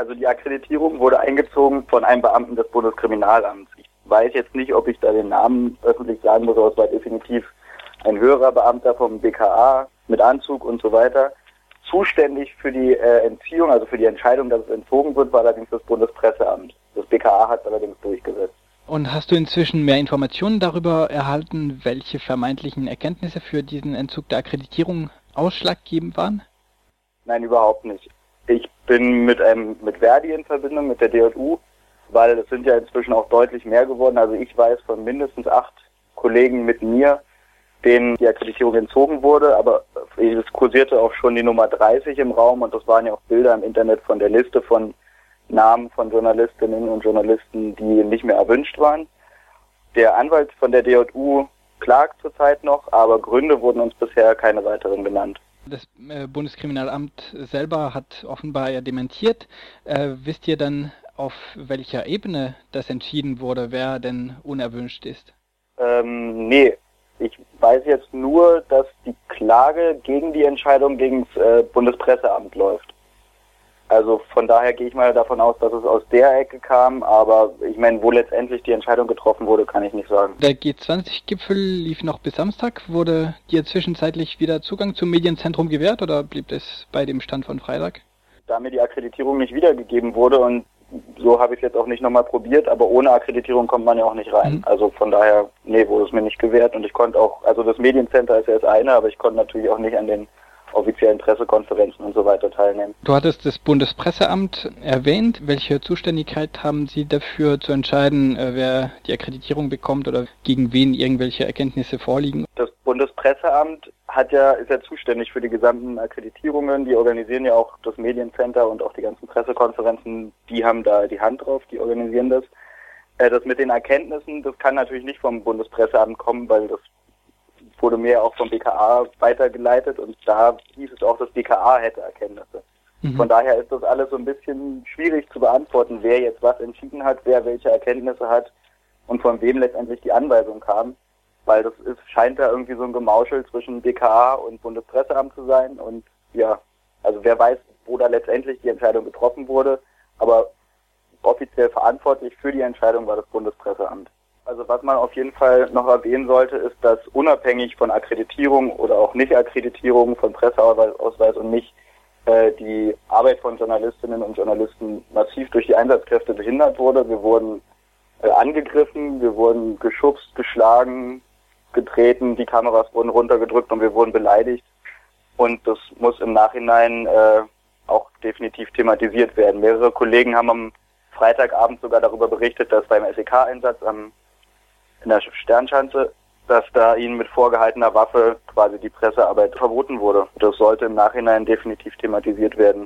Also die Akkreditierung wurde eingezogen von einem Beamten des Bundeskriminalamts. Ich weiß jetzt nicht, ob ich da den Namen öffentlich sagen muss, aber es war definitiv ein höherer Beamter vom BKA mit Anzug und so weiter. Zuständig für die äh, Entziehung, also für die Entscheidung, dass es entzogen wird, war allerdings das Bundespresseamt. Das BKA hat es allerdings durchgesetzt. Und hast du inzwischen mehr Informationen darüber erhalten, welche vermeintlichen Erkenntnisse für diesen Entzug der Akkreditierung ausschlaggebend waren? Nein, überhaupt nicht. Ich bin mit einem mit Verdi in Verbindung mit der DJU, weil es sind ja inzwischen auch deutlich mehr geworden. Also ich weiß von mindestens acht Kollegen mit mir, denen die Akkreditierung entzogen wurde, aber es kursierte auch schon die Nummer 30 im Raum und das waren ja auch Bilder im Internet von der Liste von Namen von Journalistinnen und Journalisten, die nicht mehr erwünscht waren. Der Anwalt von der DJU klagt zurzeit noch, aber Gründe wurden uns bisher keine weiteren genannt. Das äh, Bundeskriminalamt selber hat offenbar ja dementiert. Äh, wisst ihr dann, auf welcher Ebene das entschieden wurde, wer denn unerwünscht ist? Ähm, nee, ich weiß jetzt nur, dass die Klage gegen die Entscheidung gegen das äh, Bundespresseamt läuft. Also von daher gehe ich mal davon aus, dass es aus der Ecke kam, aber ich meine, wo letztendlich die Entscheidung getroffen wurde, kann ich nicht sagen. Der G20-Gipfel lief noch bis Samstag. Wurde dir zwischenzeitlich wieder Zugang zum Medienzentrum gewährt oder blieb es bei dem Stand von Freitag? Da mir die Akkreditierung nicht wiedergegeben wurde und so habe ich es jetzt auch nicht nochmal probiert, aber ohne Akkreditierung kommt man ja auch nicht rein. Mhm. Also von daher, nee, wurde es mir nicht gewährt und ich konnte auch, also das Mediencenter ist ja das eine, aber ich konnte natürlich auch nicht an den offiziellen Pressekonferenzen und so weiter teilnehmen. Du hattest das Bundespresseamt erwähnt. Welche Zuständigkeit haben Sie dafür zu entscheiden, äh, wer die Akkreditierung bekommt oder gegen wen irgendwelche Erkenntnisse vorliegen? Das Bundespresseamt hat ja, ist ja zuständig für die gesamten Akkreditierungen. Die organisieren ja auch das Mediencenter und auch die ganzen Pressekonferenzen. Die haben da die Hand drauf, die organisieren das. Äh, das mit den Erkenntnissen, das kann natürlich nicht vom Bundespresseamt kommen, weil das wurde mir auch vom BKA weitergeleitet und da hieß es auch, das BKA hätte Erkenntnisse. Mhm. Von daher ist das alles so ein bisschen schwierig zu beantworten, wer jetzt was entschieden hat, wer welche Erkenntnisse hat und von wem letztendlich die Anweisung kam. Weil das ist, scheint da irgendwie so ein Gemauschel zwischen BKA und Bundespresseamt zu sein. Und ja, also wer weiß, wo da letztendlich die Entscheidung getroffen wurde. Aber offiziell verantwortlich für die Entscheidung war das Bundespresseamt. Also was man auf jeden Fall noch erwähnen sollte, ist, dass unabhängig von Akkreditierung oder auch Nicht-Akkreditierung von Presseausweis und nicht äh, die Arbeit von Journalistinnen und Journalisten massiv durch die Einsatzkräfte behindert wurde. Wir wurden äh, angegriffen, wir wurden geschubst, geschlagen, getreten, die Kameras wurden runtergedrückt und wir wurden beleidigt. Und das muss im Nachhinein äh, auch definitiv thematisiert werden. Mehrere Kollegen haben am Freitagabend sogar darüber berichtet, dass beim SEK-Einsatz am in der Sternschanze, dass da ihnen mit vorgehaltener Waffe quasi die Pressearbeit verboten wurde. Das sollte im Nachhinein definitiv thematisiert werden.